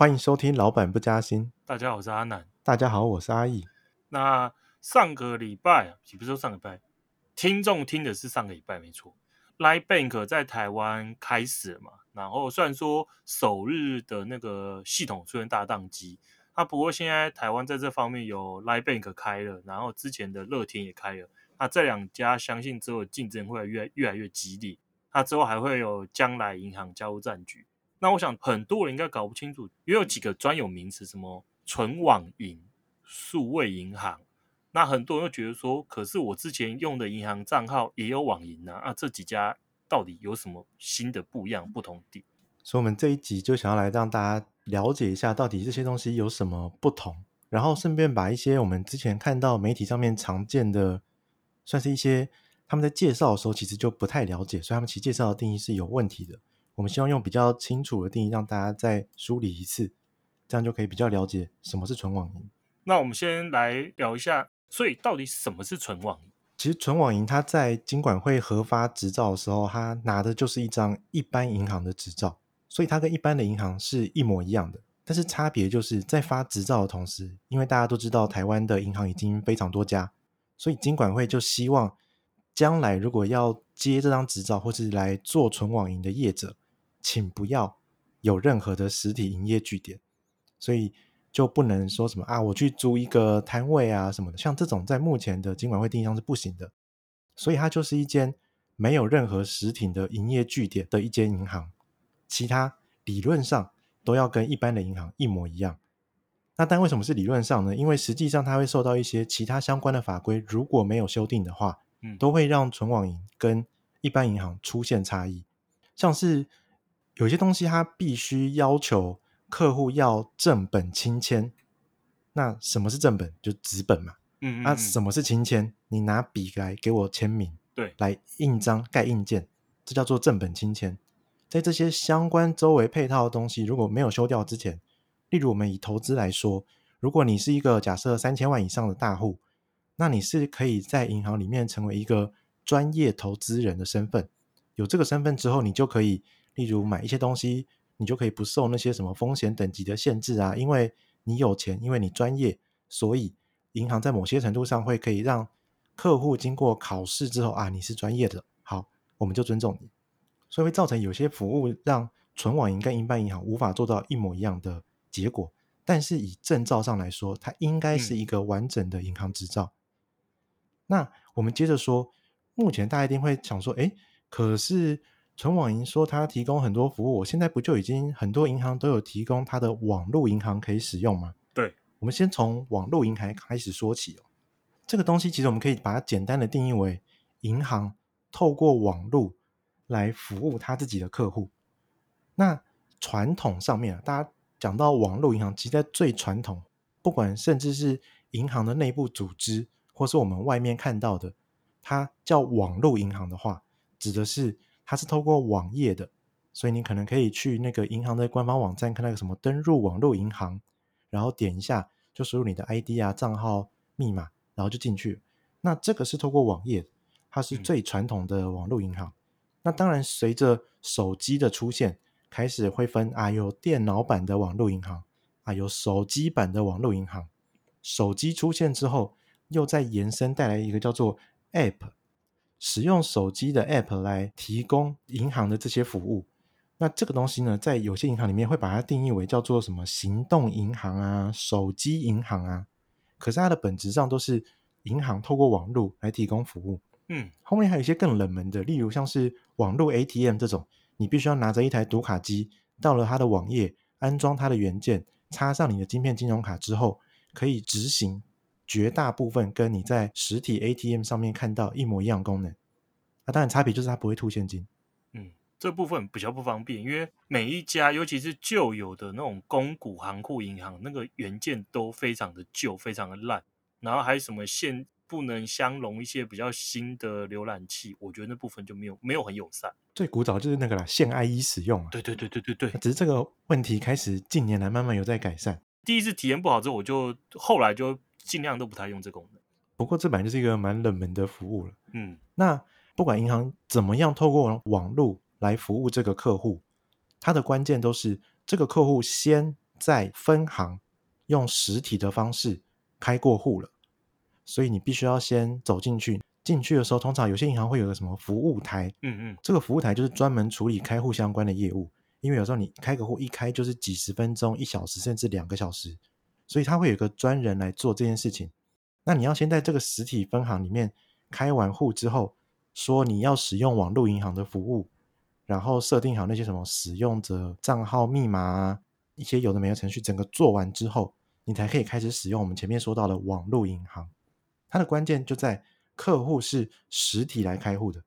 欢迎收听《老板不加薪》。大家好，我是阿南。大家好，我是阿义。那上个礼拜，也不是说上个礼拜，听众听的是上个礼拜，没错。Line Bank 在台湾开始了嘛？然后虽然说首日的那个系统出现大宕机，那不过现在台湾在这方面有 Line Bank 开了，然后之前的乐天也开了。那这两家相信之后竞争会越来越来越激烈。那之后还会有将来银行加入战局。那我想很多人应该搞不清楚，也有几个专有名词，什么纯网银、数位银行。那很多人会觉得说，可是我之前用的银行账号也有网银啊，啊，这几家到底有什么新的不一样、不同点？所以，我们这一集就想要来让大家了解一下，到底这些东西有什么不同，然后顺便把一些我们之前看到媒体上面常见的，算是一些他们在介绍的时候其实就不太了解，所以他们其实介绍的定义是有问题的。我们希望用比较清楚的定义让大家再梳理一次，这样就可以比较了解什么是纯网银。那我们先来聊一下。所以，到底什么是纯网银？其实，纯网银它在金管会核发执照的时候，它拿的就是一张一般银行的执照，所以它跟一般的银行是一模一样的。但是差别就是在发执照的同时，因为大家都知道台湾的银行已经非常多家，所以金管会就希望将来如果要接这张执照或是来做纯网银的业者，请不要有任何的实体营业据点。所以。就不能说什么啊，我去租一个摊位啊什么的，像这种在目前的金管会定义上是不行的，所以它就是一间没有任何实体的营业据点的一间银行，其他理论上都要跟一般的银行一模一样。那但为什么是理论上呢？因为实际上它会受到一些其他相关的法规，如果没有修订的话，嗯，都会让存网银跟一般银行出现差异，像是有些东西它必须要求。客户要正本清签，那什么是正本？就纸本嘛。嗯，嗯，嗯，那什么是清签？你拿笔来给我签名，对，来印章盖印件，这叫做正本清签。在这些相关周围配套的东西如果没有修掉之前，例如我们以投资来说，如果你是一个假设三千万以上的大户，那你是可以在银行里面成为一个专业投资人的身份。有这个身份之后，你就可以例如买一些东西。你就可以不受那些什么风险等级的限制啊，因为你有钱，因为你专业，所以银行在某些程度上会可以让客户经过考试之后啊，你是专业的，好，我们就尊重你，所以会造成有些服务让纯网银跟一般银行无法做到一模一样的结果，但是以证照上来说，它应该是一个完整的银行执照。嗯。那我们接着说，目前大家一定会想说，哎，可是。纯网银说它提供很多服务，我现在不就已经很多银行都有提供它的网络银行可以使用吗？对，我们先从网络银行开始说起哦。这个东西其实我们可以把它简单的定义为银行透过网络来服务他自己的客户。那传统上面啊，大家讲到网络银行，其实在最传统，不管甚至是银行的内部组织，或是我们外面看到的，它叫网络银行的话，指的是。它是透过网页的，所以你可能可以去那个银行的官方网站看那个什么登入网络银行，然后点一下就输入你的 ID 啊、账号、密码，然后就进去。那这个是透过网页，它是最传统的网络银行。嗯、那当然，随着手机的出现，开始会分啊，有电脑版的网络银行啊，有手机版的网络银行。手机出现之后，又再延伸带来一个叫做 App。使用手机的 App 来提供银行的这些服务，那这个东西呢，在有些银行里面会把它定义为叫做什么行动银行啊、手机银行啊，可是它的本质上都是银行透过网络来提供服务。嗯，后面还有一些更冷门的，例如像是网络 ATM 这种，你必须要拿着一台读卡机到了它的网页，安装它的元件，插上你的晶片金融卡之后，可以执行。绝大部分跟你在实体 ATM 上面看到一模一样功能，那当然差别就是它不会吐现金。嗯，这部分比较不方便，因为每一家，尤其是旧有的那种公股行库银行，那个元件都非常的旧，非常的烂，然后还有什么线不能相容一些比较新的浏览器，我觉得那部分就没有没有很友善。最古早就是那个啦，线 IE 使用啊。对对对对对对，只是这个问题开始近年来慢慢有在改善。第一次体验不好之后，我就后来就。尽量都不太用这功能，不过这本来就是一个蛮冷门的服务了。嗯，那不管银行怎么样透过网络来服务这个客户，它的关键都是这个客户先在分行用实体的方式开过户了，所以你必须要先走进去。进去的时候，通常有些银行会有个什么服务台，嗯嗯，这个服务台就是专门处理开户相关的业务。因为有时候你开个户一开就是几十分钟、一小时甚至两个小时，所以他会有一个专人来做这件事情。那你要先在这个实体分行里面开完户之后，说你要使用网络银行的服务，然后设定好那些什么使用者账号密码啊，一些有的没的程序，整个做完之后，你才可以开始使用我们前面说到的网络银行。它的关键就在。客户是实体来开户的，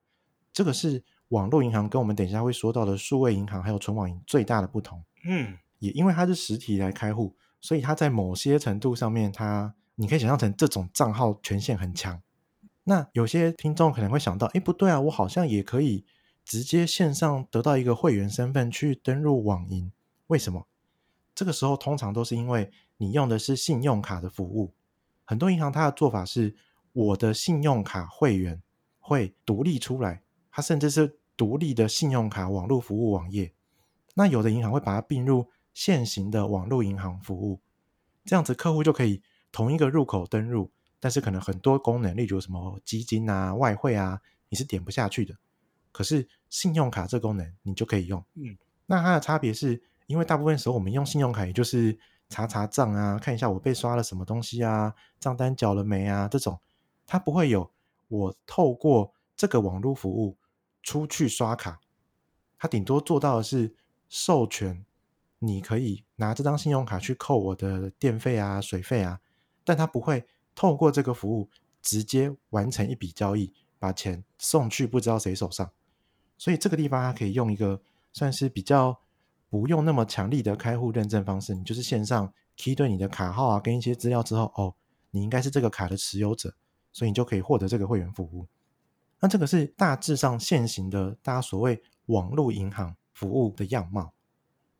这个是网络银行跟我们等一下会说到的数位银行还有存网银最大的不同。嗯，也因为它是实体来开户，所以它在某些程度上面它，你可以想象成这种账号权限很强。那有些听众可能会想到，哎，不对啊，我好像也可以直接线上得到一个会员身份去登入网银，为什么？这个时候通常都是因为你用的是信用卡的服务，很多银行它的做法是。我的信用卡会员会独立出来，它甚至是独立的信用卡网络服务网页。那有的银行会把它并入现行的网络银行服务，这样子客户就可以同一个入口登入，但是可能很多功能，例如什么基金啊、外汇啊，你是点不下去的。可是信用卡这功能你就可以用。嗯，那它的差别是因为大部分时候我们用信用卡，也就是查查账啊，看一下我被刷了什么东西啊，账单缴了没啊这种。它不会有我透过这个网络服务出去刷卡，它顶多做到的是授权，你可以拿这张信用卡去扣我的电费啊、水费啊，但它不会透过这个服务直接完成一笔交易，把钱送去不知道谁手上。所以这个地方它可以用一个算是比较不用那么强力的开户认证方式，你就是线上 key 对你的卡号啊，跟一些资料之后，哦，你应该是这个卡的持有者。所以你就可以获得这个会员服务。那这个是大致上现行的大家所谓网络银行服务的样貌。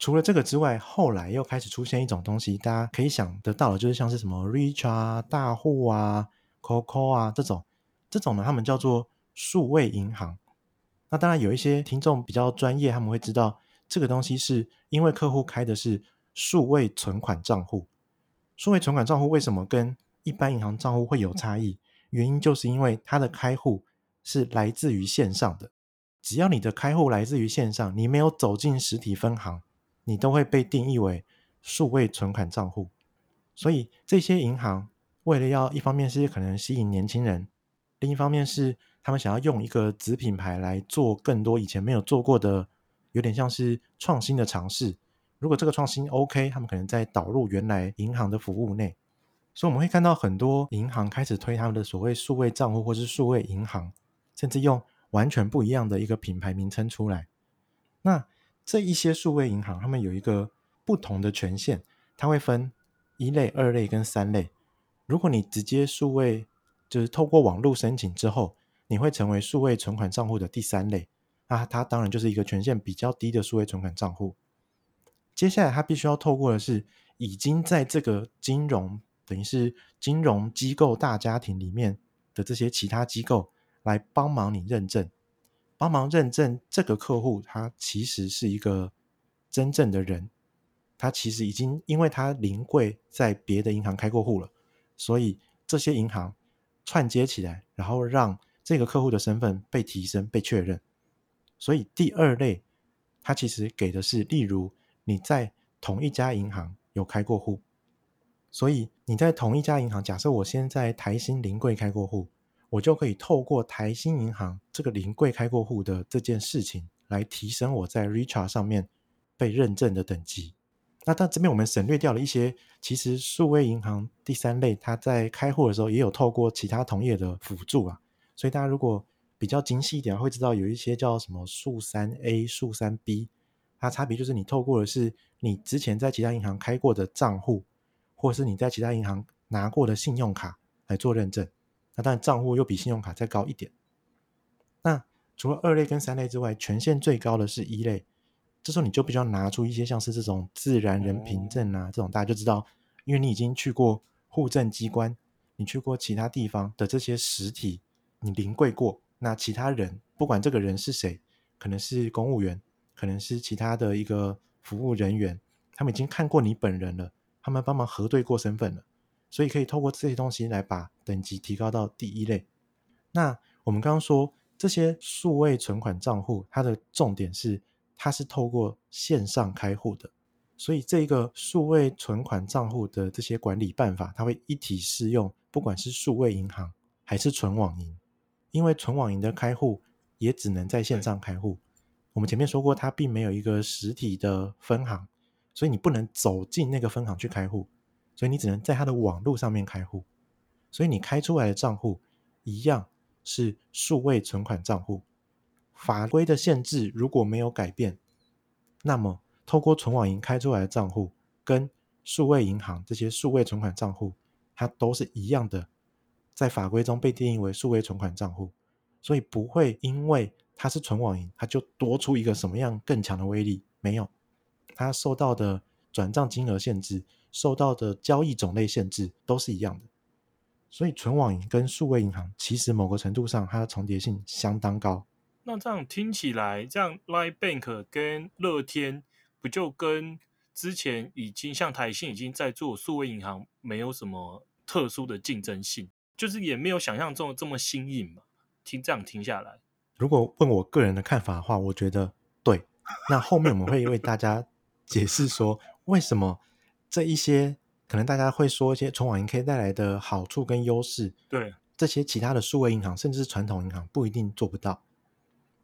除了这个之外，后来又开始出现一种东西，大家可以想得到的，就是像是什么 Richa 啊、大户啊、Coco 啊这种，这种呢，他们叫做数位银行。那当然有一些听众比较专业，他们会知道这个东西是因为客户开的是数位存款账户。数位存款账户为什么跟一般银行账户会有差异？原因就是因为它的开户是来自于线上的，只要你的开户来自于线上，你没有走进实体分行，你都会被定义为数位存款账户。所以这些银行为了要一方面是可能吸引年轻人，另一方面是他们想要用一个子品牌来做更多以前没有做过的，有点像是创新的尝试。如果这个创新 OK，他们可能再导入原来银行的服务内。所以我们会看到很多银行开始推他们的所谓数位账户或是数位银行，甚至用完全不一样的一个品牌名称出来。那这一些数位银行，他们有一个不同的权限，它会分一类、二类跟三类。如果你直接数位，就是透过网络申请之后，你会成为数位存款账户的第三类。那它当然就是一个权限比较低的数位存款账户。接下来，它必须要透过的是已经在这个金融。等于是金融机构大家庭里面的这些其他机构来帮忙你认证，帮忙认证这个客户，他其实是一个真正的人，他其实已经因为他临柜在别的银行开过户了，所以这些银行串接起来，然后让这个客户的身份被提升、被确认。所以第二类，他其实给的是，例如你在同一家银行有开过户。所以你在同一家银行，假设我先在台新临柜开过户，我就可以透过台新银行这个临柜开过户的这件事情，来提升我在 Richard 上面被认证的等级。那但这边我们省略掉了一些，其实数位银行第三类，它在开户的时候也有透过其他同业的辅助啊。所以大家如果比较精细一点，会知道有一些叫什么数三 A、数三 B，它差别就是你透过的是你之前在其他银行开过的账户。或是你在其他银行拿过的信用卡来做认证，那当然账户又比信用卡再高一点。那除了二类跟三类之外，权限最高的是一类。这时候你就必须要拿出一些像是这种自然人凭证啊，这种大家就知道，因为你已经去过户政机关，你去过其他地方的这些实体，你临柜过。那其他人不管这个人是谁，可能是公务员，可能是其他的一个服务人员，他们已经看过你本人了，他们帮忙核对过身份了，所以可以透过这些东西来把等级提高到第一类。那我们刚刚说这些数位存款账户，它的重点是它是透过线上开户的，所以这个数位存款账户的这些管理办法，它会一体适用，不管是数位银行还是存网银，因为存网银的开户也只能在线上开户。我们前面说过，它并没有一个实体的分行。所以你不能走进那个分行去开户，所以你只能在它的网络上面开户。所以你开出来的账户一样是数位存款账户。法规的限制如果没有改变，那么透过存网银开出来的账户跟数位银行这些数位存款账户，它都是一样的，在法规中被定义为数位存款账户。所以不会因为它是存网银，它就多出一个什么样更强的威力，没有。它受到的转账金额限制、受到的交易种类限制都是一样的，所以存网银跟数位银行其实某个程度上它的重叠性相当高。那这样听起来，这样 Line Bank 跟乐天不就跟之前已经像台信已经在做数位银行没有什么特殊的竞争性，就是也没有想象中这么新颖嘛？听这样听下来，如果问我个人的看法的话，我觉得对。那后面我们会为大家。解释说，为什么这一些可能大家会说一些纯网银可以带来的好处跟优势，对这些其他的数位银行甚至是传统银行不一定做不到。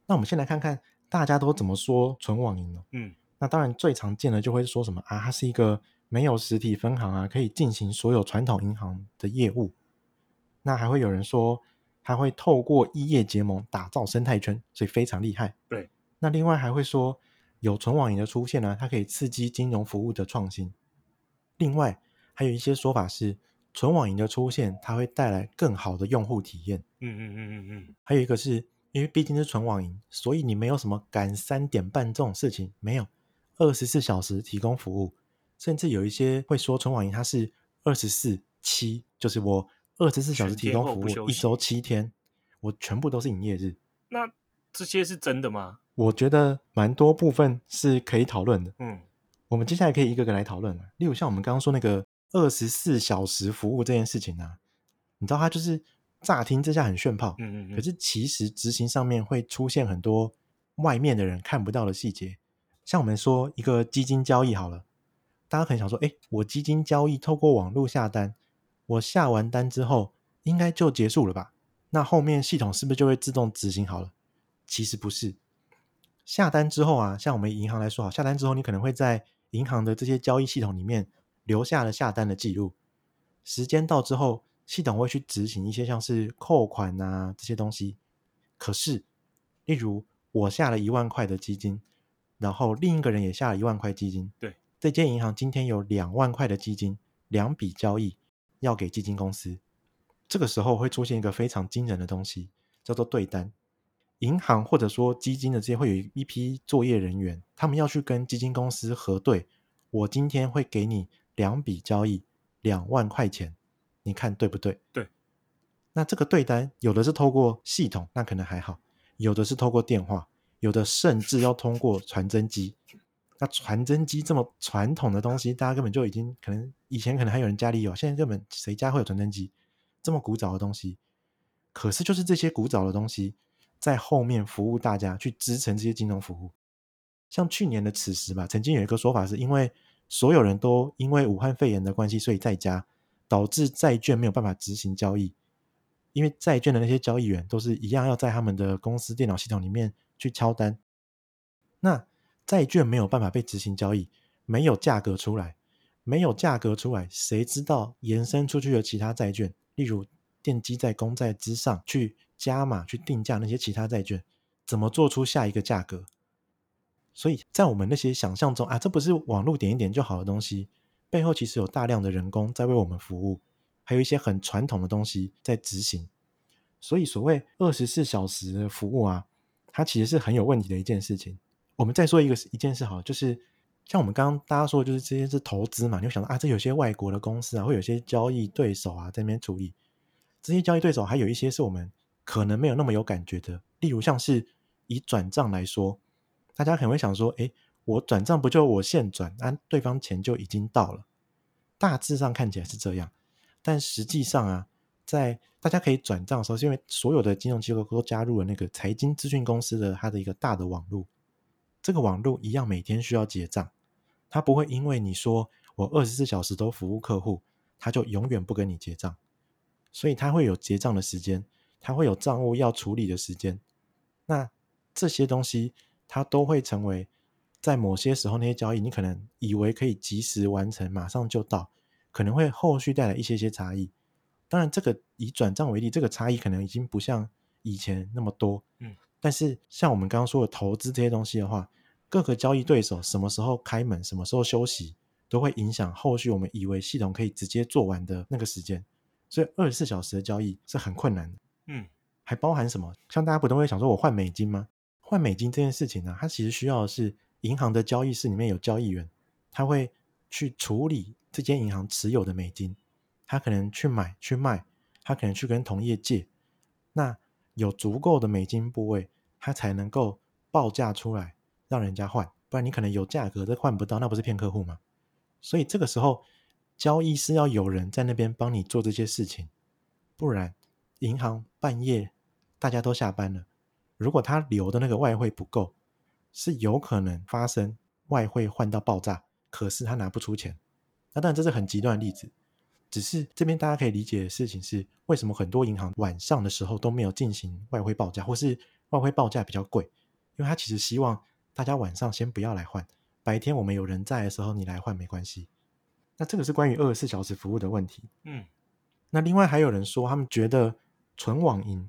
那我们先来看看大家都怎么说纯网银呢？嗯，那当然最常见的就会说什么啊，它是一个没有实体分行啊，可以进行所有传统银行的业务。那还会有人说，它会透过异业结盟打造生态圈，所以非常厉害。对，那另外还会说。有纯网银的出现呢，它可以刺激金融服务的创新。另外，还有一些说法是，纯网银的出现，它会带来更好的用户体验。嗯嗯嗯嗯嗯。还有一个是因为毕竟是纯网银，所以你没有什么赶三点半这种事情，没有二十四小时提供服务。甚至有一些会说纯网银它是二十四七，就是我二十四小时提供服务，一周七天，我全部都是营业日。那这些是真的吗？我觉得蛮多部分是可以讨论的。嗯，我们接下来可以一个个来讨论。例如像我们刚刚说那个二十四小时服务这件事情啊，你知道它就是乍听之下很炫炮，嗯嗯嗯，可是其实执行上面会出现很多外面的人看不到的细节。像我们说一个基金交易好了，大家可能想说，哎，我基金交易透过网络下单，我下完单之后应该就结束了吧？那后面系统是不是就会自动执行好了？其实不是。下单之后啊，像我们银行来说好，下单之后你可能会在银行的这些交易系统里面留下了下单的记录。时间到之后，系统会去执行一些像是扣款啊这些东西。可是，例如我下了一万块的基金，然后另一个人也下了一万块基金。对，这间银行今天有两万块的基金，两笔交易要给基金公司。这个时候会出现一个非常惊人的东西，叫做对单。银行或者说基金的这些会有一批作业人员，他们要去跟基金公司核对。我今天会给你两笔交易两万块钱，你看对不对？对。那这个对单有的是透过系统，那可能还好；有的是透过电话，有的甚至要通过传真机。那传真机这么传统的东西，大家根本就已经可能以前可能还有人家里有，现在根本谁家会有传真机？这么古早的东西，可是就是这些古早的东西。在后面服务大家去支撑这些金融服务，像去年的此时吧，曾经有一个说法是因为所有人都因为武汉肺炎的关系，所以在家导致债券没有办法执行交易，因为债券的那些交易员都是一样要在他们的公司电脑系统里面去敲单，那债券没有办法被执行交易，没有价格出来，没有价格出来，谁知道延伸出去的其他债券，例如奠基在公债之上去。加码去定价那些其他债券，怎么做出下一个价格？所以在我们那些想象中啊，这不是网络点一点就好的东西，背后其实有大量的人工在为我们服务，还有一些很传统的东西在执行。所以所谓二十四小时服务啊，它其实是很有问题的一件事情。我们再说一个一件事好，就是像我们刚刚大家说的，就是这些是投资嘛，你会想到啊，这有些外国的公司啊，会有些交易对手啊在那边处理这些交易对手，还有一些是我们。可能没有那么有感觉的，例如像是以转账来说，大家可能会想说，诶，我转账不就我现转，那、啊、对方钱就已经到了。大致上看起来是这样，但实际上啊，在大家可以转账的时候，是因为所有的金融机构都加入了那个财经资讯公司的它的一个大的网络，这个网络一样每天需要结账，它不会因为你说我二十四小时都服务客户，它就永远不跟你结账，所以它会有结账的时间，它会有账务要处理的时间，那这些东西它都会成为。在某些时候，那些交易你可能以为可以及时完成，马上就到，可能会后续带来一些些差异。当然，这个以转账为例，这个差异可能已经不像以前那么多。嗯，但是像我们刚刚说的投资这些东西的话，各个交易对手什么时候开门，什么时候休息，都会影响后续我们以为系统可以直接做完的那个时间。所以二十四小时的交易是很困难的。嗯，还包含什么？像大家不都会想说，我换美金吗？换美金这件事情呢，它其实需要的是。银行的交易室里面有交易员，他会去处理这间银行持有的美金，他可能去买去卖，他可能去跟同业借，那有足够的美金部位，他才能够报价出来让人家换，不然你可能有价格都换不到，那不是骗客户吗？所以这个时候交易是要有人在那边帮你做这些事情，不然银行半夜大家都下班了，如果他留的那个外汇不够。是有可能发生外汇换到爆炸，可是他拿不出钱。那当然这是很极端的例子，只是这边大家可以理解的事情是，为什么很多银行晚上的时候都没有进行外汇报价，或是外汇报价比较贵，因为他其实希望大家晚上先不要来换，白天我们有人在的时候你来换没关系。那这个是关于二十四小时服务的问题。嗯，那另外还有人说，他们觉得纯网银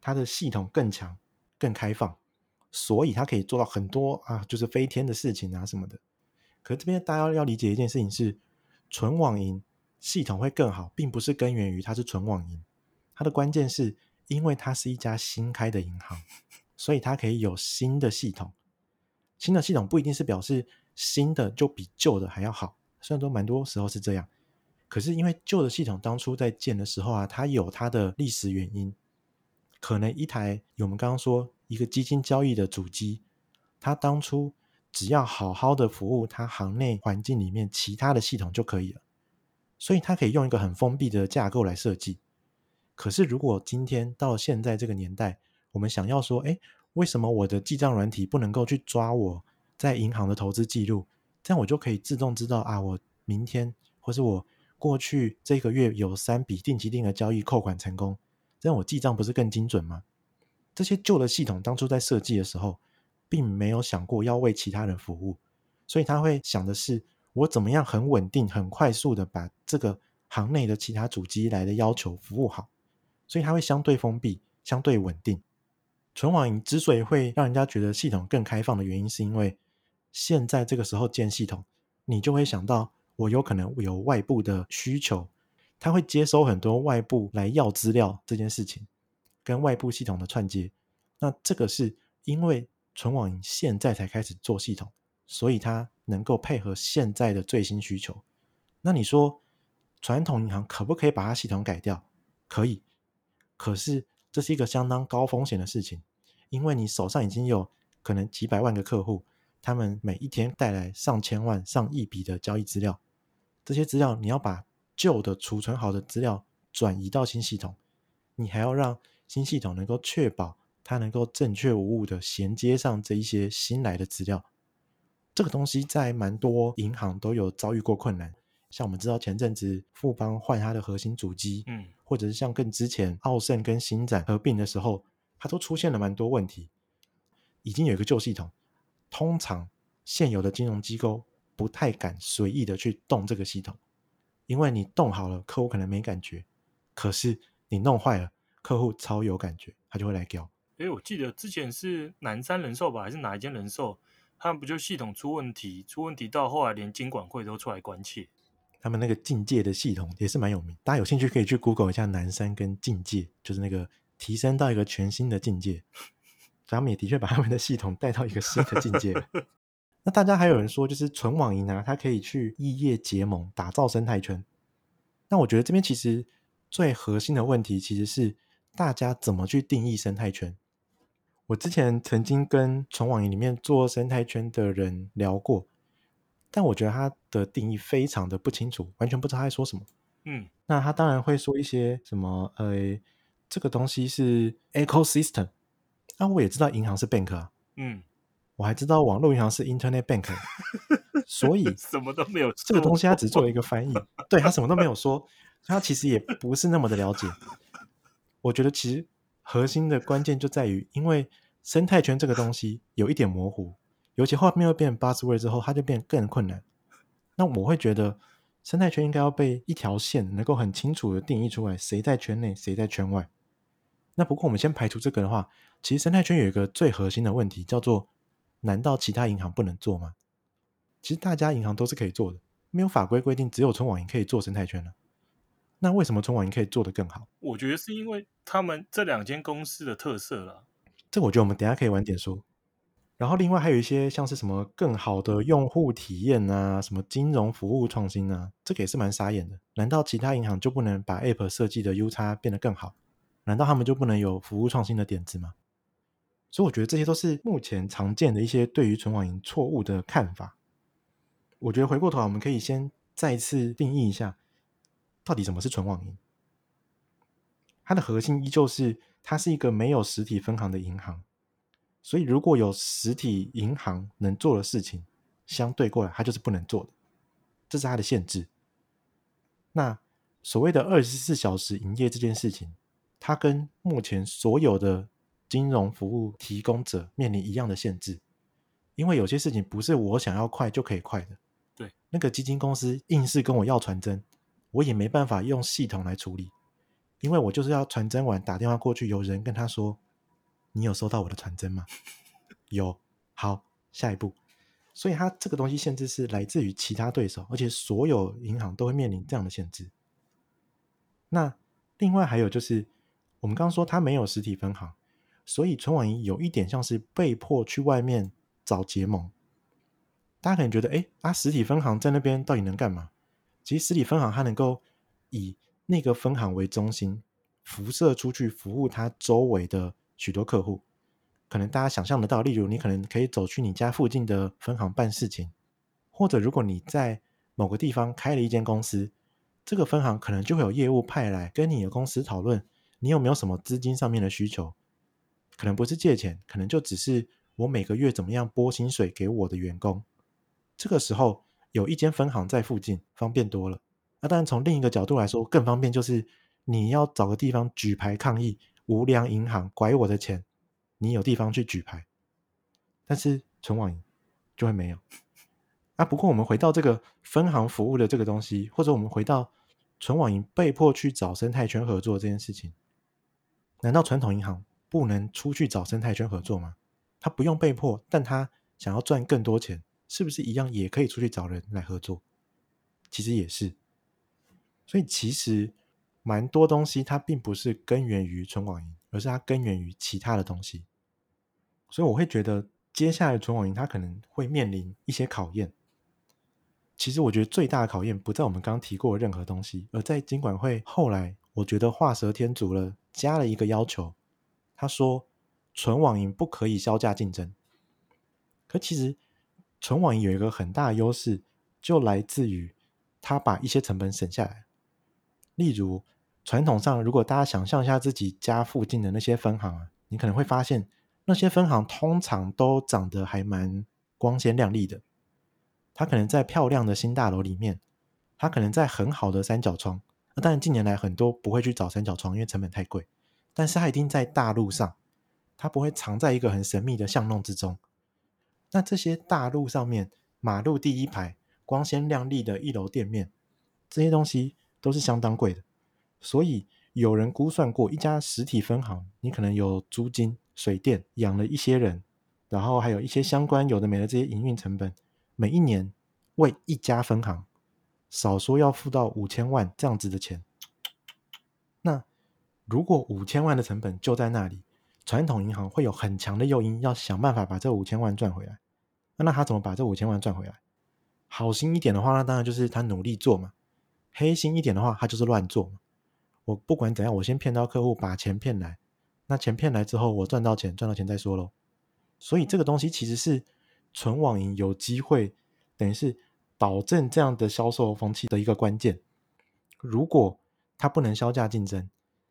它的系统更强、更开放。所以它可以做到很多啊，就是飞天的事情啊什么的。可是这边大家要理解一件事情是，纯网银系统会更好，并不是根源于它是纯网银，它的关键是因为它是一家新开的银行，所以它可以有新的系统。新的系统不一定是表示新的就比旧的还要好，虽然说蛮多时候是这样，可是因为旧的系统当初在建的时候啊，它有它的历史原因，可能一台我们刚刚说。一个基金交易的主机，它当初只要好好的服务它行内环境里面其他的系统就可以了，所以它可以用一个很封闭的架构来设计。可是如果今天到现在这个年代，我们想要说，哎，为什么我的记账软体不能够去抓我在银行的投资记录？这样我就可以自动知道啊，我明天或是我过去这个月有三笔定期定额交易扣款成功，这样我记账不是更精准吗？这些旧的系统当初在设计的时候，并没有想过要为其他人服务，所以他会想的是，我怎么样很稳定、很快速的把这个行内的其他主机来的要求服务好，所以它会相对封闭、相对稳定。纯网银之所以会让人家觉得系统更开放的原因，是因为现在这个时候建系统，你就会想到我有可能有外部的需求，他会接收很多外部来要资料这件事情。跟外部系统的串接，那这个是因为存网现在才开始做系统，所以它能够配合现在的最新需求。那你说传统银行可不可以把它系统改掉？可以，可是这是一个相当高风险的事情，因为你手上已经有可能几百万个客户，他们每一天带来上千万、上亿笔的交易资料，这些资料你要把旧的储存好的资料转移到新系统，你还要让。新系统能够确保它能够正确无误的衔接上这一些新来的资料，这个东西在蛮多银行都有遭遇过困难。像我们知道前阵子富邦换它的核心主机，嗯，或者是像更之前奥盛跟新展合并的时候，它都出现了蛮多问题。已经有一个旧系统，通常现有的金融机构不太敢随意的去动这个系统，因为你动好了，客户可能没感觉，可是你弄坏了。客户超有感觉，他就会来交。哎，我记得之前是南山人寿吧，还是哪一间人寿？他们不就系统出问题，出问题到后来连金管会都出来关切。他们那个境界的系统也是蛮有名，大家有兴趣可以去 Google 一下南山跟境界，就是那个提升到一个全新的境界。他们也的确把他们的系统带到一个新的境界。那大家还有人说，就是纯网银啊，它可以去异业结盟，打造生态圈。那我觉得这边其实最核心的问题其实是。大家怎么去定义生态圈？我之前曾经跟纯网银里面做生态圈的人聊过，但我觉得他的定义非常的不清楚，完全不知道他在说什么。嗯，那他当然会说一些什么，呃，这个东西是 ecosystem。那我也知道银行是 bank 啊，嗯，我还知道网络银行是 internet bank，所以什么都没有。这个东西他只做了一个翻译，对，他什么都没有说，他其实也不是那么的了解。我觉得其实核心的关键就在于，因为生态圈这个东西有一点模糊，尤其后面又变成 buzzword 之后，它就变更困难。那我会觉得。生态圈应该要被一条线能够很清楚的定义出来，谁在圈内，谁在圈外。那不过我们先排除这个的话，其实生态圈有一个最核心的问题，叫做：难道其他银行不能做吗？其实大家银行都是可以做的，没有法规规定只有存网银可以做生态圈呢。那为什么存网银可以做得更好？我觉得是因为他们这两间公司的特色了。这我觉得我们等一下可以晚点说。然后，另外还有一些像是什么更好的用户体验啊，什么金融服务创新啊，这个也是蛮傻眼的。难道其他银行就不能把 App 设计的 U 差变得更好？难道他们就不能有服务创新的点子吗？所以我觉得这些都是目前常见的一些对于存网银错误的看法。我觉得回过头来，我们可以先再次定义一下，到底什么是存网银？它的核心依旧是它是一个没有实体分行的银行。所以，如果有实体银行能做的事情，相对过来，它就是不能做的，这是它的限制。那所谓的二十四小时营业这件事情，它跟目前所有的金融服务提供者面临一样的限制，因为有些事情不是我想要快就可以快的。对，那个基金公司硬是跟我要传真，我也没办法用系统来处理，因为我就是要传真完打电话过去，有人跟他说。你有收到我的传真吗？有，好，下一步。所以它这个东西限制是来自于其他对手，而且所有银行都会面临这样的限制。那另外还有就是，我们刚刚说它没有实体分行，所以纯网银有一点像是被迫去外面找结盟。大家可能觉得，哎，啊，实体分行在那边到底能干嘛？其实实体分行它能够以那个分行为中心，辐射出去服务它周围的。许多客户，可能大家想象得到，例如你可能可以走去你家附近的分行办事情，或者如果你在某个地方开了一间公司，这个分行可能就会有业务派来跟你的公司讨论，你有没有什么资金上面的需求，可能不是借钱，可能就只是我每个月怎么样拨薪水给我的员工。这个时候有一间分行在附近，方便多了。那当然从另一个角度来说，更方便就是你要找个地方举牌抗议。无良银行拐我的钱，你有地方去举牌，但是存网银就会没有啊。不过我们回到这个分行服务的这个东西，或者我们回到存网银被迫去找生态圈合作这件事情，难道传统银行不能出去找生态圈合作吗？他不用被迫，但他想要赚更多钱，是不是一样也可以出去找人来合作？其实也是，所以其实。蛮多东西它并不是根源于纯网银，而是它根源于其他的东西。所以我会觉得，接下来纯网银它可能会面临一些考验。其实我觉得最大的考验不在我们刚刚提过的任何东西，而在金管会后来，我觉得画蛇添足了，加了一个要求。他说，纯网银不可以削价竞争。可其实，纯网银有一个很大的优势，就来自于它把一些成本省下来。例如，传统上，如果大家想象一下自己家附近的那些分行啊，你可能会发现，那些分行通常都长得还蛮光鲜亮丽的。它可能在漂亮的新大楼里面，它可能在很好的三角窗。那当然，近年来很多不会去找三角窗，因为成本太贵。但是它一定在大路上，它不会藏在一个很神秘的巷弄之中。那这些大路上面，马路第一排光鲜亮丽的一楼店面，这些东西。都是相当贵的，所以有人估算过，一家实体分行，你可能有租金、水电，养了一些人，然后还有一些相关有的没的这些营运成本，每一年为一家分行少说要付到五千万这样子的钱。如果五千万的成本就在那里，传统银行会有很强的诱因，要想办法把这五千万赚回来。那他怎么把这五千万赚回来？好心一点的话，那当然就是他努力做嘛。黑心一点的话，他就是乱做嘛。我不管怎样，我先骗到客户，把钱骗来，那钱骗来之后，我赚到钱，赚到钱再说喽。所以这个东西其实是纯网银有机会，等于是导正这样的销售风气的一个关键。如果他不能削价竞争，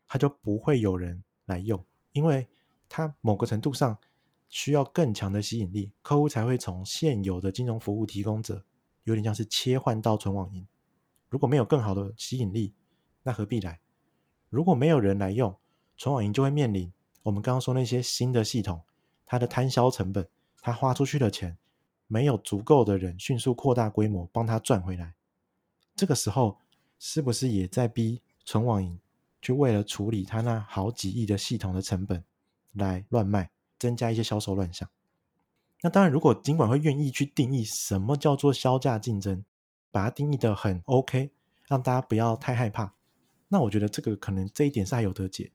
它就不会有人来用，因为它某个程度上需要更强的吸引力，客户才会从现有的金融服务提供者，有点像是切换到纯网银。如果没有更好的吸引力，那何必来？如果没有人来用，纯网银就会面临我们刚刚说那些新的系统，它的摊销成本，它花出去的钱，没有足够的人迅速扩大规模帮他赚回来。这个时候是不是也在逼纯网银去为了处理他那好几亿的系统的成本来乱卖，增加一些销售乱象？那当然，如果金管会愿意去定义什么叫做销价竞争，把它定义得很 OK，让大家不要太害怕，那我觉得这个可能这一点是还有得解。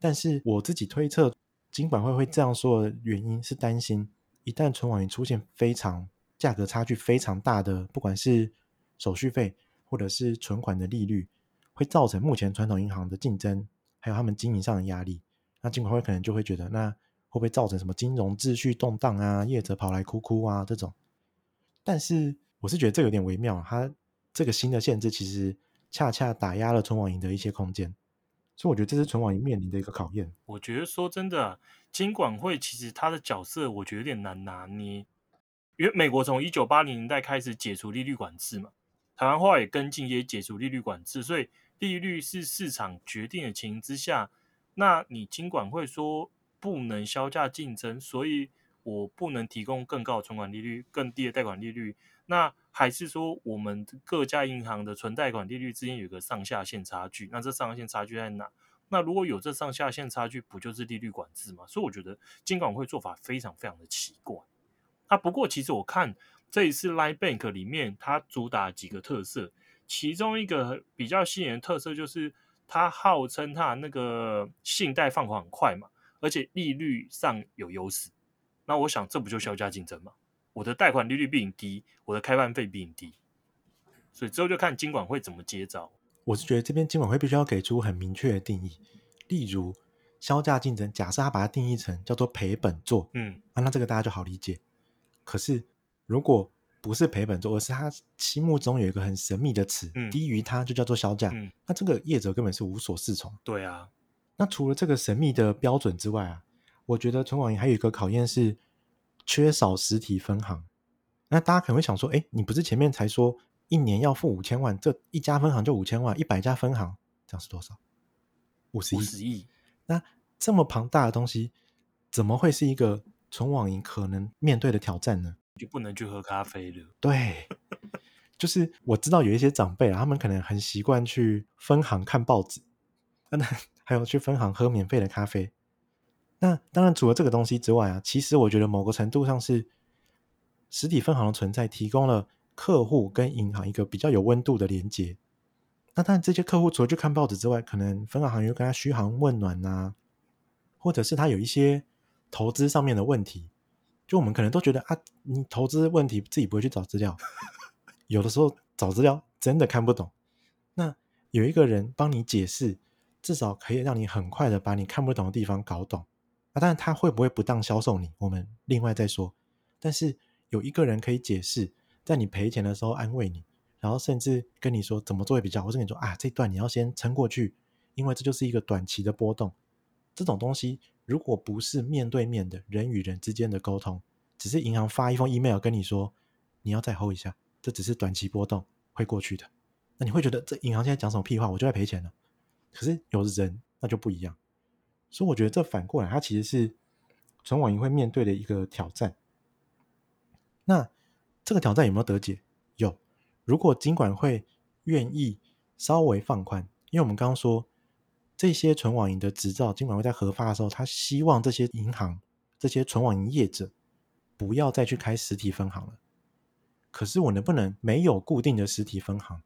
但是我自己推测，金管会会这样说的原因是担心，一旦纯网银出现非常价格差距非常大的，不管是手续费或者是存款的利率，会造成目前传统银行的竞争，还有他们经营上的压力。那金管会可能就会觉得，那会不会造成什么金融秩序动荡啊？业者跑来哭哭啊这种？但是我是觉得这有点微妙，它这个新的限制其实恰恰打压了存网银的一些空间。所以我觉得这是存网银面临的一个考验。我觉得说真的，金管会其实它的角色，我觉得有点难拿捏。因为美国从一九八零年代开始解除利率管制嘛，台湾后来也跟进也解除利率管制，所以利率是市场决定的情形之下，那你尽管会说不能削价竞争，所以我不能提供更高的存款利率、更低的贷款利率。那还是说，我们各家银行的存贷款利率之间有个上下限差距？那这上下限差距在哪？那如果有这上下限差距，不就是利率管制吗？所以我觉得金管会做法非常非常的奇怪。啊，不过其实我看这一次 Line Bank 里面，它主打几个特色，其中一个比较吸引人的特色就是它号称它那个信贷放款很快嘛，而且利率上有优势。那我想这不就削价竞争吗？我的贷款利率比你低，我的开办费比你低，所以之后就看金管会怎么接招。我是觉得这边金管会必须要给出很明确的定义，例如销价竞争，假设他把它定义成叫做赔本做，嗯，啊，那这个大家就好理解。可是如果不是赔本做，而是他心目中有一个很神秘的词，嗯，低于它就叫做销价，嗯，那这个业者根本是无所适从。对啊，那除了这个神秘的标准之外啊，我觉得存网银还有一个考验是。缺少实体分行，那大家可能会想说：“哎，你不是前面才说一年要付五千万，这一家分行就五千万，一百家分行这样是多少？五十亿。五十亿。那这么庞大的东西，怎么会是一个存网银可能面对的挑战呢？就不能去喝咖啡了。对，就是我知道有一些长辈啊，他们可能很习惯去分行看报纸，那还有去分行喝免费的咖啡。那当然，除了这个东西之外啊，其实我觉得某个程度上是实体分行的存在提供了客户跟银行一个比较有温度的连接。那当然，这些客户除了去看报纸之外，可能分行行员跟他嘘寒问暖啊，或者是他有一些投资上面的问题，就我们可能都觉得啊，你投资问题自己不会去找资料，有的时候找资料真的看不懂。那有一个人帮你解释，至少可以让你很快的把你看不懂的地方搞懂。啊，但是他会不会不当销售你，我们另外再说。但是有一个人可以解释，在你赔钱的时候安慰你，然后甚至跟你说怎么做会比较，或者跟你说啊，这段你要先撑过去，因为这就是一个短期的波动。这种东西如果不是面对面的人与人之间的沟通，只是银行发一封 email 跟你说你要再 hold 一下，这只是短期波动会过去的，那你会觉得这银行现在讲什么屁话，我就在赔钱了。可是有人那就不一样。所以我觉得这反过来，它其实是存网银会面对的一个挑战。那这个挑战有没有得解？有。如果金管会愿意稍微放宽，因为我们刚刚说这些存网银的执照，金管会在核发的时候，他希望这些银行、这些存网银业者不要再去开实体分行了。可是我能不能没有固定的实体分行，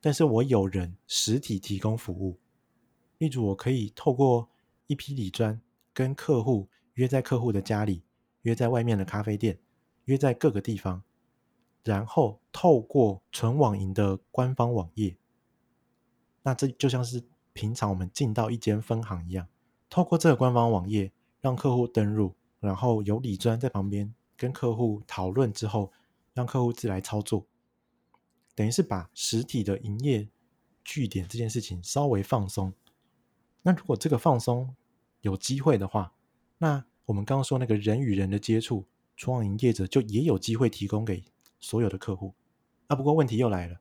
但是我有人实体提供服务？例如，我可以透过一批理专跟客户约在客户的家里，约在外面的咖啡店，约在各个地方，然后透过存网银的官方网页，那这就像是平常我们进到一间分行一样，透过这个官方网页让客户登入，然后有理专在旁边跟客户讨论之后，让客户自来操作，等于是把实体的营业据点这件事情稍微放松。那如果这个放松有机会的话，那我们刚刚说那个人与人的接触，初网营业者就也有机会提供给所有的客户。啊，不过问题又来了，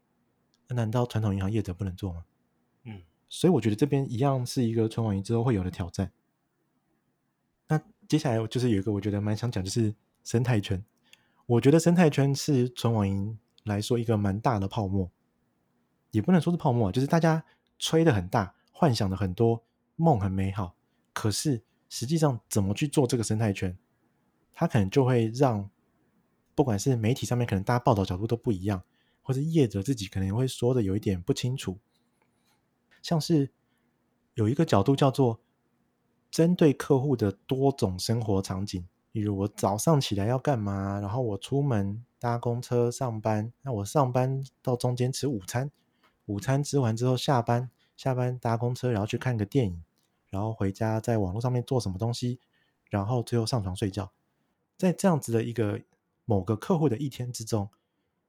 那难道传统银行业者不能做吗？所以我觉得这边一样是一个存网银之后会有的挑战。那接下来就是有一个我觉得蛮想讲，就是生态圈。我觉得生态圈是存网银来说一个蛮大的泡沫，也不能说是泡沫，就是大家吹的很大，幻想的很多，梦很美好，可是实际上怎么去做这个生态圈，它可能就会让不管是媒体上面可能大家报道角度都不一样，或者业者自己可能会说的有一点不清楚。像是有一个角度叫做针对客户的多种生活场景，例如我早上起来要干嘛，然后我出门搭公车上班，那我上班到中间吃午餐，午餐吃完之后下班，下班搭公车然后去看个电影，然后回家在网络上面做什么东西，然后最后上床睡觉，在这样子的一个某个客户的一天之中，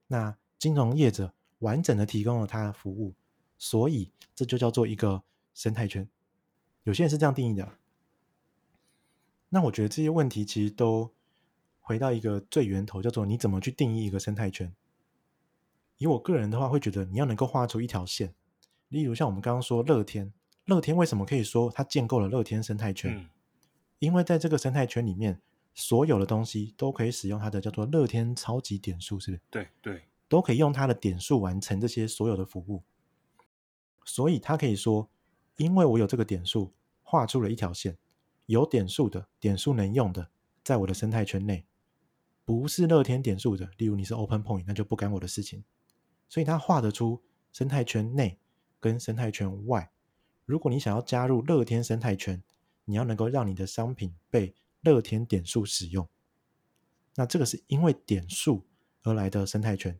那金融业者完整的提供了他的服务。所以这就叫做一个生态圈，有些人是这样定义的。那我觉得这些问题其实都回到一个最源头，叫做你怎么去定义一个生态圈。以我个人的话，会觉得你要能够画出一条线。例如像我们刚刚说乐天，乐天为什么可以说它建构了乐天生态圈？嗯。因为在这个生态圈里面，所有的东西都可以使用它的叫做乐天超级点数，是不是？对对，都可以用它的点数完成这些所有的服务。所以他可以说，因为我有这个点数，画出了一条线，有点数的点数能用的，在我的生态圈内，不是乐天点数的，例如你是 Open Point，那就不干我的事情。所以他画得出生态圈内跟生态圈外。如果你想要加入乐天生态圈，你要能够让你的商品被乐天点数使用，那这个是因为点数而来的生态圈。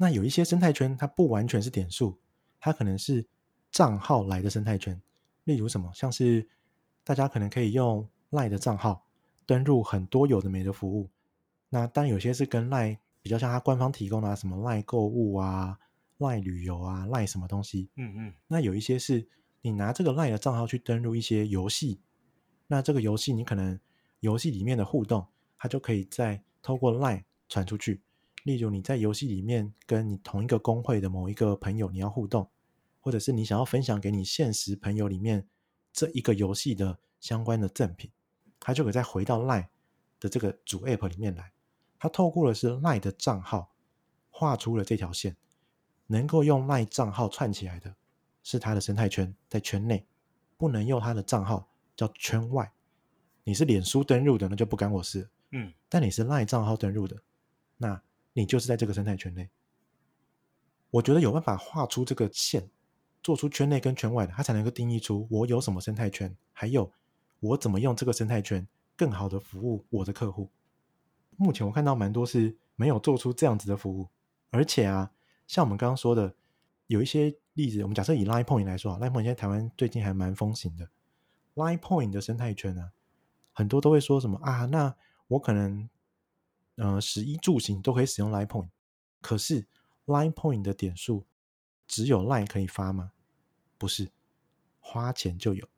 那有一些生态圈，它不完全是点数，它可能是账号来的生态圈。例如什么，像是大家可能可以用 LINE 的账号登录很多有的没的服务。那当然有些是跟 LINE 比较像，它官方提供的啊，什么 LINE 购物啊、LINE 旅游啊、LINE 什么东西。嗯嗯。那有一些是你拿这个 LINE 的账号去登录一些游戏，那这个游戏你可能游戏里面的互动，它就可以在透过 LINE 传出去。例如你在游戏里面跟你同一个公会的某一个朋友，你要互动，或者是你想要分享给你现实朋友里面这一个游戏的相关的赠品，它就可以再回到 LINE 的这个主 App 里面来。它透过的是 LINE 的账号画出了这条线，能够用 LINE 账号串起来的是它的生态圈，在圈内不能用它的账号叫圈外。你是脸书登入的，那就不干我事。嗯，但你是 LINE 账号登入的，那。你就是在这个生态圈内，我觉得有办法画出这个线，做出圈内跟圈外的，它才能够定义出我有什么生态圈，还有我怎么用这个生态圈更好的服务我的客户。目前我看到蛮多是没有做出这样子的服务，而且啊，像我们刚刚说的，有一些例子，我们假设以 Line Point 来说啊，Line Point 现在台湾最近还蛮风行的，Line Point 的生态圈呢，很多都会说什么啊，那我可能。呃，食衣住行都可以使用 Line Point，可是 Line Point 的点数只有 Line 可以发吗？不是，花钱就有。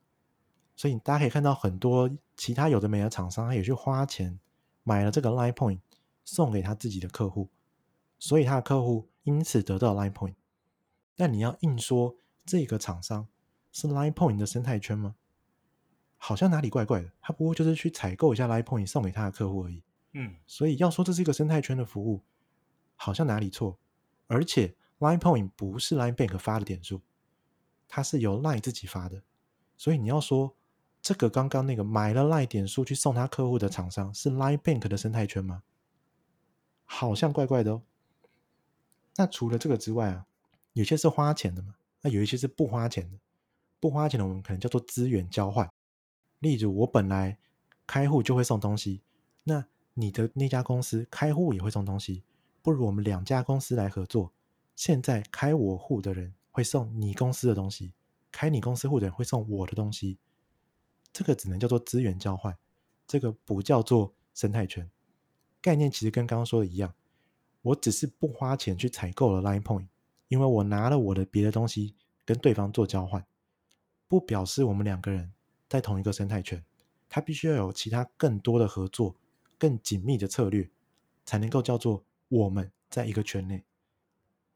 所以大家可以看到很多其他有的没的厂商，他也去花钱买了这个 Line Point，送给他自己的客户，所以他的客户因此得到 Line Point。但你要硬说这个厂商是 Line Point 的生态圈吗？好像哪里怪怪的。他不过就是去采购一下 Line Point 送给他的客户而已。嗯，所以要说这是一个生态圈的服务，好像哪里错。而且 Line Point 不是 Line Bank 发的点数，它是由 Line 自己发的。所以你要说这个刚刚那个买了 Line 点数去送他客户的厂商是 Line Bank 的生态圈吗？好像怪怪的哦。那除了这个之外啊，有些是花钱的嘛，那有一些是不花钱的。不花钱的我们可能叫做资源交换。例如我本来开户就会送东西，那你的那家公司开户也会送东西，不如我们两家公司来合作。现在开我户的人会送你公司的东西，开你公司户的人会送我的东西，这个只能叫做资源交换，这个不叫做生态圈。概念其实跟刚刚说的一样，我只是不花钱去采购了 Line Point，因为我拿了我的别的东西跟对方做交换，不表示我们两个人在同一个生态圈。它必须要有其他更多的合作、更紧密的策略，才能够叫做我们在一个圈内。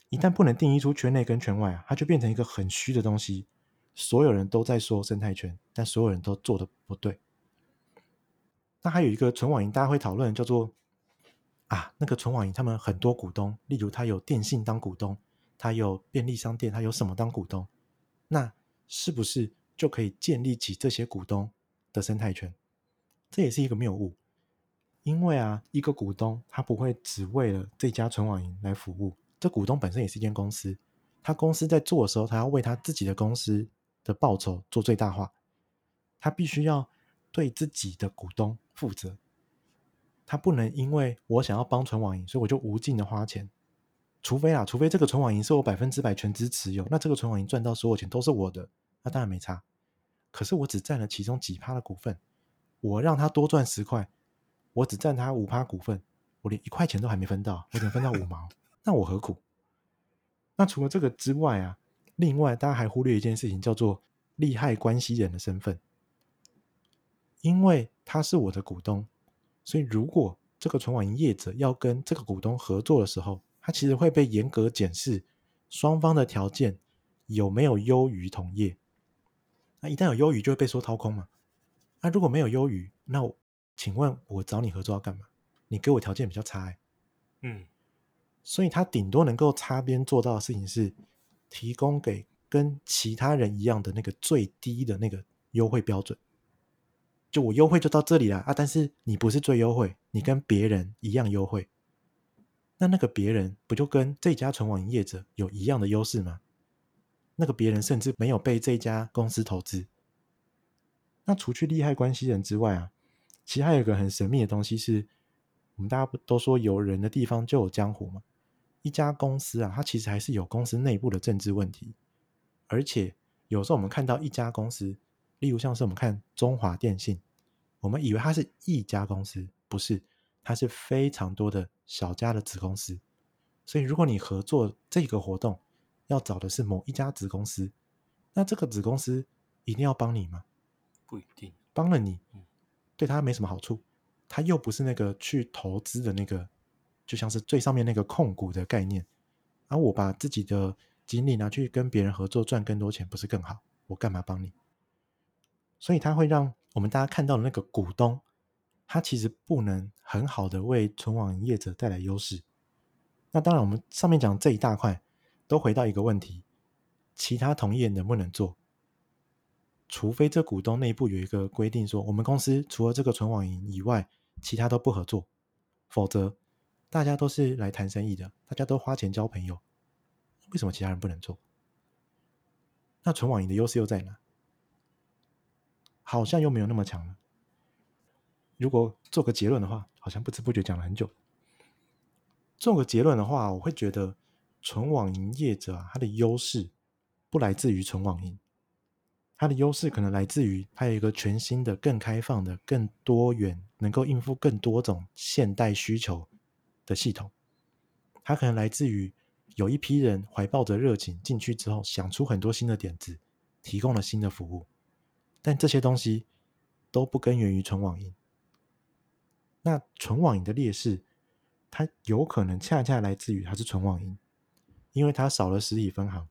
一旦不能定义出圈内跟圈外啊，它就变成一个很虚的东西。所有人都在说生态圈，但所有人都做的不对。那还有一个纯网银，大家会讨论叫做啊，那个纯网银他们很多股东，例如他有电信当股东，他有便利商店，他有什么当股东，那是不是就可以建立起这些股东的生态圈？这也是一个谬误，因为啊，一个股东他不会只为了这家存网银来服务，这股东本身也是一间公司，他公司在做的时候，他要为他自己的公司的报酬做最大化，他必须要对自己的股东负责，他不能因为我想要帮存网银，所以我就无尽的花钱，除非啊，除非这个存网银是我百分之百全资持有，那这个存网银赚到所有钱都是我的，那当然没差。可是我只占了其中几趴的股份，我让他多赚十块，我只占他五趴股份，我连一块钱都还没分到，我只能分到五毛，那我何苦？那除了这个之外啊，另外大家还忽略一件事情，叫做利害关系人的身份，因为他是我的股东，所以如果这个存款营业者要跟这个股东合作的时候，他其实会被严格检视双方的条件有没有优于同业。那一旦有优于，就会被说掏空嘛。那如果没有优于，那我请问我找你合作要干嘛？你给我条件比较差哎。嗯，所以他顶多能够擦边做到的事情是，提供给跟其他人一样的那个最低的那个优惠标准。就我优惠就到这里了啊，但是你不是最优惠，你跟别人一样优惠。那那个别人不就跟这家纯网营业者有一样的优势吗？那个别人甚至没有被这家公司投资。那除去利害关系人之外啊，其实还有一个很神秘的东西是，我们大家不都说有人的地方就有江湖吗？一家公司啊，它其实还是有公司内部的政治问题。而且有时候我们看到一家公司，例如像是我们看中华电信，我们以为它是一家公司，不是，它是非常多的小家的子公司。所以如果你合作这个活动，要找的是某一家子公司，那这个子公司一定要帮你吗？不一定，帮了你，对他没什么好处，他又不是那个去投资的那个，就像是最上面那个控股的概念。而我把自己的精力拿去跟别人合作赚更多钱，不是更好？我干嘛帮你？所以他会让我们大家看到的那个股东，他其实不能很好的为存网营业者带来优势。那当然，我们上面讲这一大块。都回到一个问题：其他同业能不能做？除非这股东内部有一个规定，说我们公司除了这个纯网银以外，其他都不合作，否则大家都是来谈生意的，大家都花钱交朋友，为什么其他人不能做？那纯网银的优势又在哪？好像又没有那么强了。如果做个结论的话，好像不知不觉讲了很久。做个结论的话，我会觉得。纯网银业者啊，它的优势不来自于纯网银，它的优势可能来自于它有一个全新的、更开放的、更多元、能够应付更多种现代需求的系统。它可能来自于有一批人怀抱着热情进去之后，想出很多新的点子，提供了新的服务。但这些东西都不根源于纯网银。那纯网银的劣势，它有可能恰恰来自于它是纯网银。因为它少了实体分行，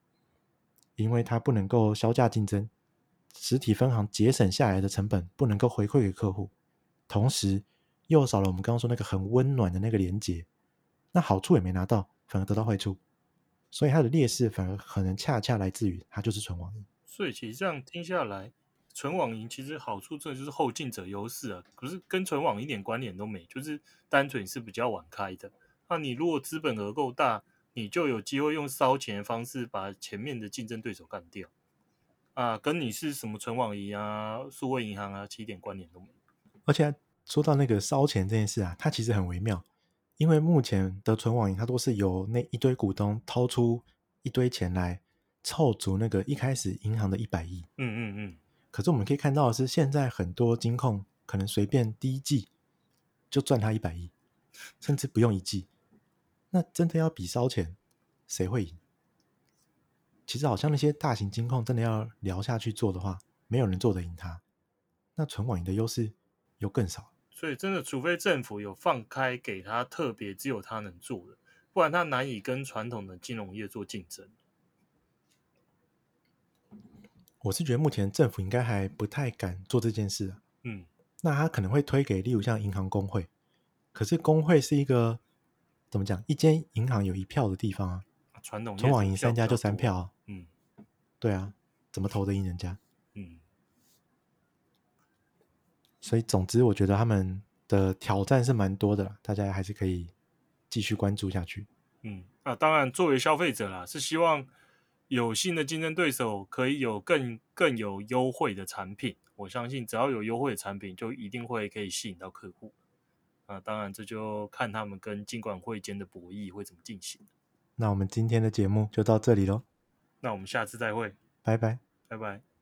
因为它不能够削价竞争，实体分行节省下来的成本不能够回馈给客户，同时又少了我们刚刚说那个很温暖的那个连接，那好处也没拿到，反而得到坏处，所以它的劣势反而可能恰恰来自于它就是纯网银。所以其实这样听下来，纯网银其实好处这就是后进者优势啊，可是跟纯网一点关联都没，就是单纯是比较晚开的。那你如果资本额够大，你就有机会用烧钱的方式把前面的竞争对手干掉啊！跟你是什么存网银啊、数位银行啊，其实一点关联都没有。而且说到那个烧钱这件事啊，它其实很微妙，因为目前的存网银它都是由那一堆股东掏出一堆钱来凑足那个一开始银行的一百亿。嗯嗯嗯。可是我们可以看到的是，现在很多金控可能随便第一季就赚他一百亿，甚至不用一季。那真的要比烧钱，谁会赢？其实好像那些大型金控真的要聊下去做的话，没有人做得赢他。那存网银的优势又更少。所以真的，除非政府有放开给他特别只有他能做的，不然他难以跟传统的金融业做竞争。我是觉得目前政府应该还不太敢做这件事啊。嗯，那他可能会推给，例如像银行工会。可是工会是一个怎么讲？一间银行有一票的地方啊。传统纯网银三家就三票啊。嗯，对啊，怎么投得赢人家？嗯。所以总之，我觉得他们的挑战是蛮多的，大家还是可以继续关注下去。嗯，啊，当然，作为消费者啦，是希望。有新的竞争对手可以有更更有优惠的产品，我相信只要有优惠的产品，就一定会可以吸引到客户。啊，当然这就看他们跟金管会间的博弈会怎么进行。那我们今天的节目就到这里喽，那我们下次再会，拜拜，拜拜。